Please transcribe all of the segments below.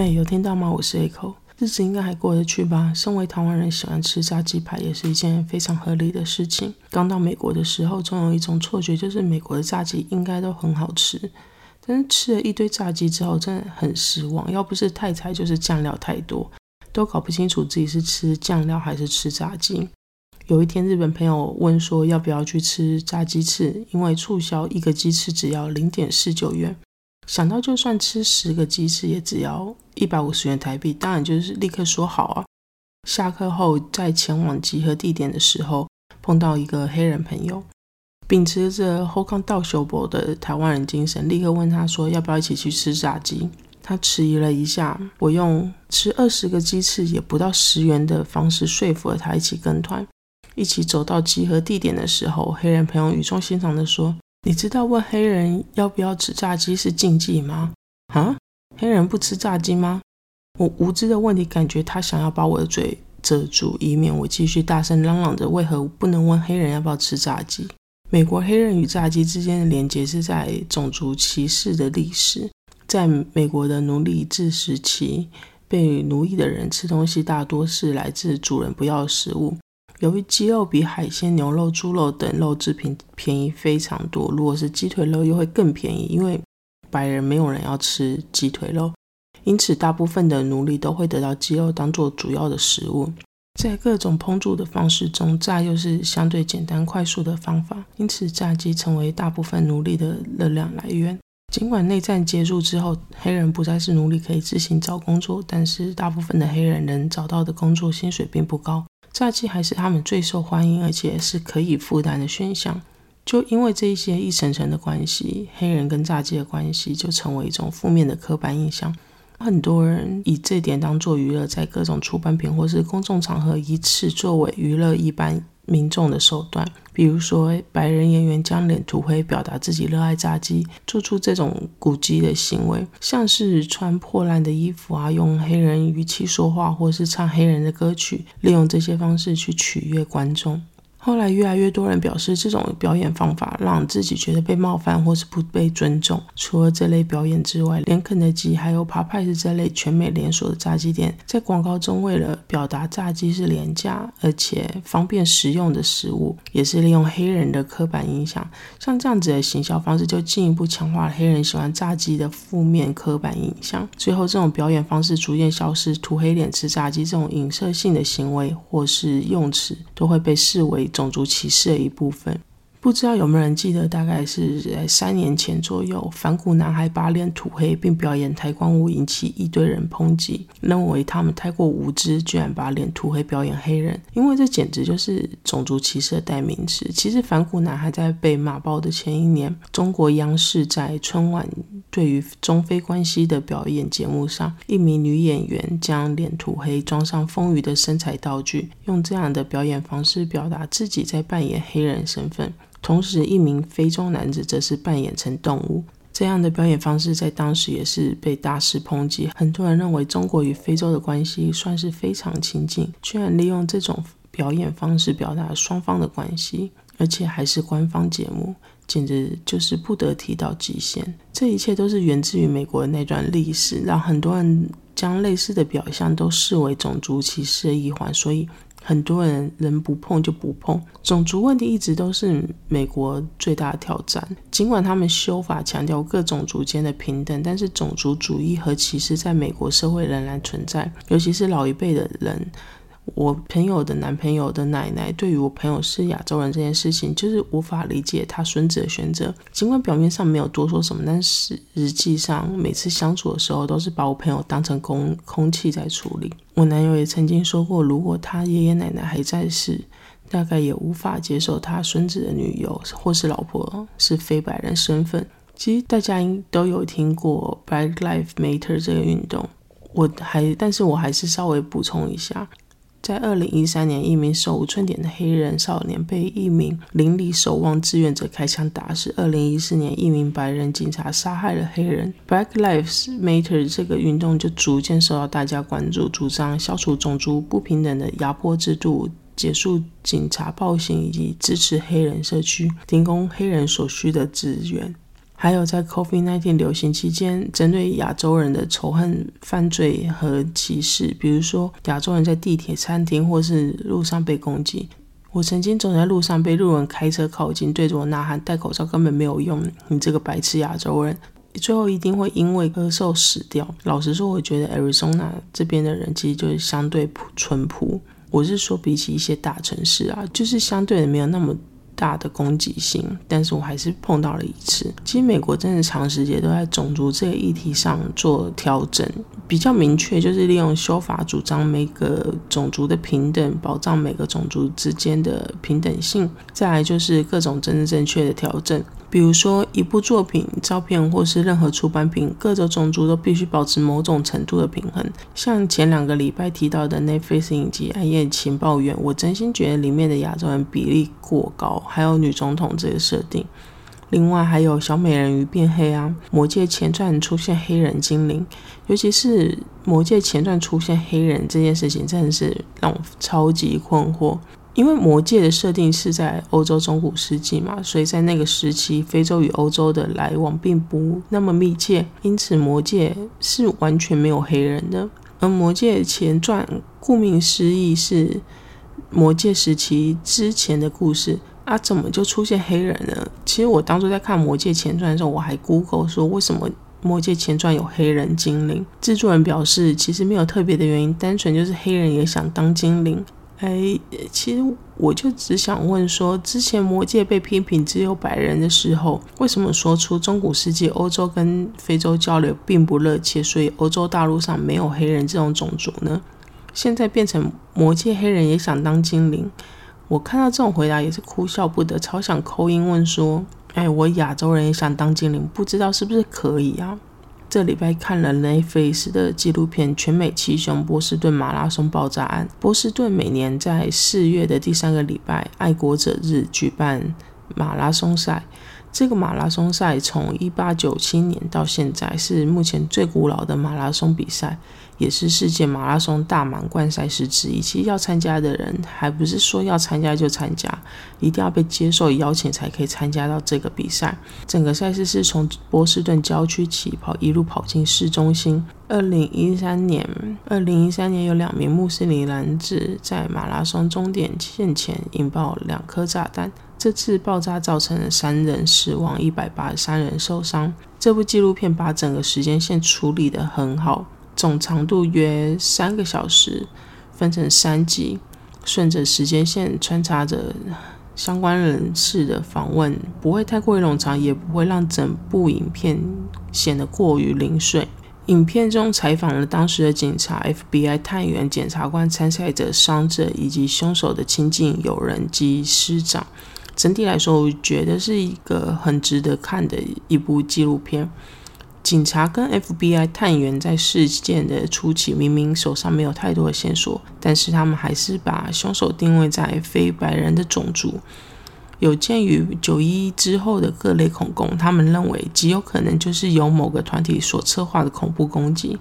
哎，有听到吗？我是 Echo，日子应该还过得去吧？身为台湾人，喜欢吃炸鸡排也是一件非常合理的事情。刚到美国的时候，总有一种错觉，就是美国的炸鸡应该都很好吃。但是吃了一堆炸鸡之后，真的很失望。要不是太菜，就是酱料太多，都搞不清楚自己是吃酱料还是吃炸鸡。有一天，日本朋友问说要不要去吃炸鸡翅，因为促销一个鸡翅只要零点四九元。想到就算吃十个鸡翅也只要一百五十元台币，当然就是立刻说好啊。下课后在前往集合地点的时候，碰到一个黑人朋友，秉持着后康道修博的台湾人精神，立刻问他说要不要一起去吃炸鸡。他迟疑了一下，我用吃二十个鸡翅也不到十元的方式说服了他一起跟团。一起走到集合地点的时候，黑人朋友语重心长地说：“你知道问黑人要不要吃炸鸡是禁忌吗？啊，黑人不吃炸鸡吗？”我无知的问题，感觉他想要把我的嘴遮住，以免我继续大声嚷嚷着为何不能问黑人要不要吃炸鸡。美国黑人与炸鸡之间的连结是在种族歧视的历史，在美国的奴隶制时期，被奴役的人吃东西大多是来自主人不要的食物。由于鸡肉比海鲜、牛肉、猪肉等肉制品便宜非常多，如果是鸡腿肉又会更便宜，因为白人没有人要吃鸡腿肉，因此大部分的奴隶都会得到鸡肉当做主要的食物。在各种烹煮的方式中，炸又是相对简单快速的方法，因此炸鸡成为大部分奴隶的热量来源。尽管内战结束之后，黑人不再是奴隶，可以自行找工作，但是大部分的黑人能找到的工作薪水并不高。炸鸡还是他们最受欢迎，而且是可以负担的选项。就因为这一些一层层的关系，黑人跟炸鸡的关系就成为一种负面的刻板印象。很多人以这点当做娱乐，在各种出版品或是公众场合，以此作为娱乐一般。民众的手段，比如说白人演员将脸涂黑，表达自己热爱炸鸡，做出这种古鸡的行为，像是穿破烂的衣服啊，用黑人语气说话，或是唱黑人的歌曲，利用这些方式去取悦观众。后来，越来越多人表示，这种表演方法让自己觉得被冒犯或是不被尊重。除了这类表演之外，连肯德基还有爬派斯这类全美连锁的炸鸡店，在广告中为了表达炸鸡是廉价而且方便食用的食物，也是利用黑人的刻板印象。像这样子的行销方式，就进一步强化了黑人喜欢炸鸡的负面刻板印象。最后，这种表演方式逐渐消失，涂黑脸吃炸鸡这种影射性的行为或是用词，都会被视为。种族歧视的一部分，不知道有没有人记得？大概是在三年前左右，反骨男孩把脸涂黑并表演抬棺舞，引起一堆人抨击，认为他们太过无知，居然把脸涂黑表演黑人，因为这简直就是种族歧视的代名词。其实反骨男孩在被骂爆的前一年，中国央视在春晚对于中非关系的表演节目上，一名女演员将脸涂黑，装上丰腴的身材道具，用这样的表演方式表达自己在扮演黑人身份。同时，一名非洲男子则是扮演成动物。这样的表演方式在当时也是被大肆抨击。很多人认为中国与非洲的关系算是非常亲近，居然利用这种表演方式表达双方的关系，而且还是官方节目，简直就是不得提到极限。这一切都是源自于美国的那段历史，让很多人将类似的表象都视为种族歧视的一环，所以。很多人能不碰就不碰，种族问题一直都是美国最大的挑战。尽管他们修法强调各种族间的平等，但是种族主义和歧视在美国社会仍然存在，尤其是老一辈的人。我朋友的男朋友的奶奶对于我朋友是亚洲人这件事情，就是无法理解他孙子的选择。尽管表面上没有多说什么，但是实际上每次相处的时候，都是把我朋友当成空空气在处理。我男友也曾经说过，如果他爷爷奶奶还在世，大概也无法接受他孙子的女友或是老婆是非白人身份。其实大家应都有听过 Black Lives Matter 这个运动，我还，但是我还是稍微补充一下。在二零一三年，一名手无寸铁的黑人少年被一名邻里守望志愿者开枪打死。二零一四年，一名白人警察杀害了黑人。Black Lives Matter 这个运动就逐渐受到大家关注，主张消除种族不平等的压迫制度，结束警察暴行，以及支持黑人社区，提供黑人所需的资源。还有在 COVID-19 流行期间，针对亚洲人的仇恨犯罪和歧视，比如说亚洲人在地铁、餐厅或是路上被攻击。我曾经走在路上，被路人开车靠近，对着我呐喊：“戴口罩根本没有用，你这个白痴亚洲人，最后一定会因为咳嗽死掉。”老实说，我觉得 Arizona 这边的人其实就是相对朴淳朴。我是说，比起一些大城市啊，就是相对的没有那么。大的攻击性，但是我还是碰到了一次。其实美国真的长时间都在种族这个议题上做调整，比较明确就是利用修法主张每个种族的平等，保障每个种族之间的平等性。再来就是各种政治正确的调整。比如说，一部作品、照片或是任何出版品，各种种族都必须保持某种程度的平衡。像前两个礼拜提到的 Netflix 影集《暗夜情报员》，我真心觉得里面的亚洲人比例过高，还有女总统这个设定。另外还有小美人鱼变黑啊，《魔戒前传》出现黑人精灵，尤其是《魔戒前传》出现黑人这件事情，真的是让我超级困惑。因为魔界的设定是在欧洲中古世纪嘛，所以在那个时期，非洲与欧洲的来往并不那么密切，因此魔界是完全没有黑人的。而魔界前传，顾名思义是魔界时期之前的故事啊，怎么就出现黑人呢？其实我当初在看魔界前传的时候，我还 Google 说为什么魔界前传有黑人精灵，制作人表示其实没有特别的原因，单纯就是黑人也想当精灵。哎，其实我就只想问说，之前魔界被批评只有白人的时候，为什么说出中古世纪欧洲跟非洲交流并不热切，所以欧洲大陆上没有黑人这种种族呢？现在变成魔界黑人也想当精灵，我看到这种回答也是哭笑不得，超想扣音问说，哎，我亚洲人也想当精灵，不知道是不是可以啊？这礼拜看了 Netflix 的纪录片《全美七雄波士顿马拉松爆炸案》。波士顿每年在四月的第三个礼拜，爱国者日举办马拉松赛。这个马拉松赛从一八九七年到现在是目前最古老的马拉松比赛。也是世界马拉松大满贯赛事之一。其实要参加的人，还不是说要参加就参加，一定要被接受邀请才可以参加到这个比赛。整个赛事是从波士顿郊区起跑，一路跑进市中心。二零一三年，二零一三年有两名穆斯林男子在马拉松终点线前引爆两颗炸弹，这次爆炸造成了三人死亡，一百八十三人受伤。这部纪录片把整个时间线处理得很好。总长度约三个小时，分成三集，顺着时间线穿插着相关人士的访问，不会太过于冗长，也不会让整部影片显得过于零碎。影片中采访了当时的警察、FBI 探员、检察官、参赛者、伤者以及凶手的亲近友人及师长。整体来说，我觉得是一个很值得看的一部纪录片。警察跟 FBI 探员在事件的初期，明明手上没有太多的线索，但是他们还是把凶手定位在非白人的种族。有鉴于九一之后的各类恐攻，他们认为极有可能就是由某个团体所策划的恐怖攻击。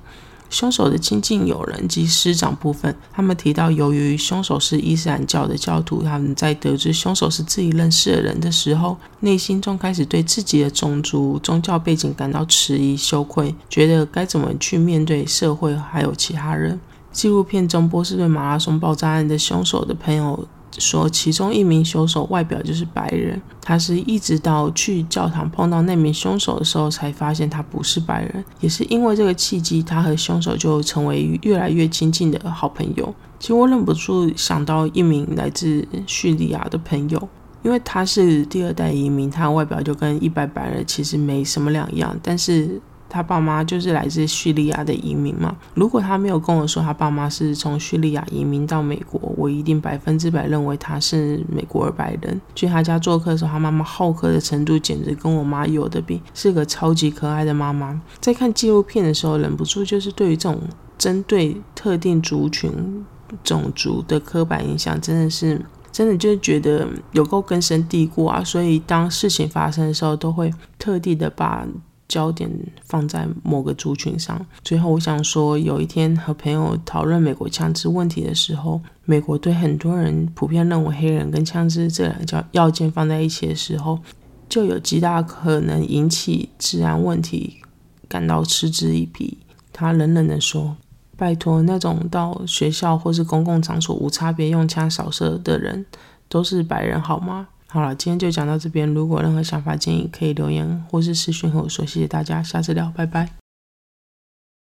凶手的亲近友人及师长部分，他们提到，由于凶手是伊斯兰教的教徒，他们在得知凶手是自己认识的人的时候，内心中开始对自己的种族、宗教背景感到迟疑、羞愧，觉得该怎么去面对社会还有其他人。纪录片中波士顿马拉松爆炸案的凶手的朋友。说，其中一名凶手外表就是白人，他是一直到去教堂碰到那名凶手的时候，才发现他不是白人。也是因为这个契机，他和凶手就成为越来越亲近的好朋友。其实我忍不住想到一名来自叙利亚的朋友，因为他是第二代移民，他外表就跟一般白人其实没什么两样，但是。他爸妈就是来自叙利亚的移民嘛？如果他没有跟我说他爸妈是从叙利亚移民到美国，我一定百分之百认为他是美国白人。去他家做客的时候，他妈妈好客的程度简直跟我妈有的比，是个超级可爱的妈妈。在看纪录片的时候，忍不住就是对于这种针对特定族群、种族的刻板印象，真的是真的就是觉得有够根深蒂固啊！所以当事情发生的时候，都会特地的把。焦点放在某个族群上。最后，我想说，有一天和朋友讨论美国枪支问题的时候，美国对很多人普遍认为黑人跟枪支这两条要件放在一起的时候，就有极大可能引起治安问题，感到嗤之以鼻。他冷冷地说：“拜托，那种到学校或是公共场所无差别用枪扫射的人，都是白人好吗？”好了，今天就讲到这边。如果任何想法建议，可以留言或是私讯和我说。谢谢大家，下次聊，拜拜。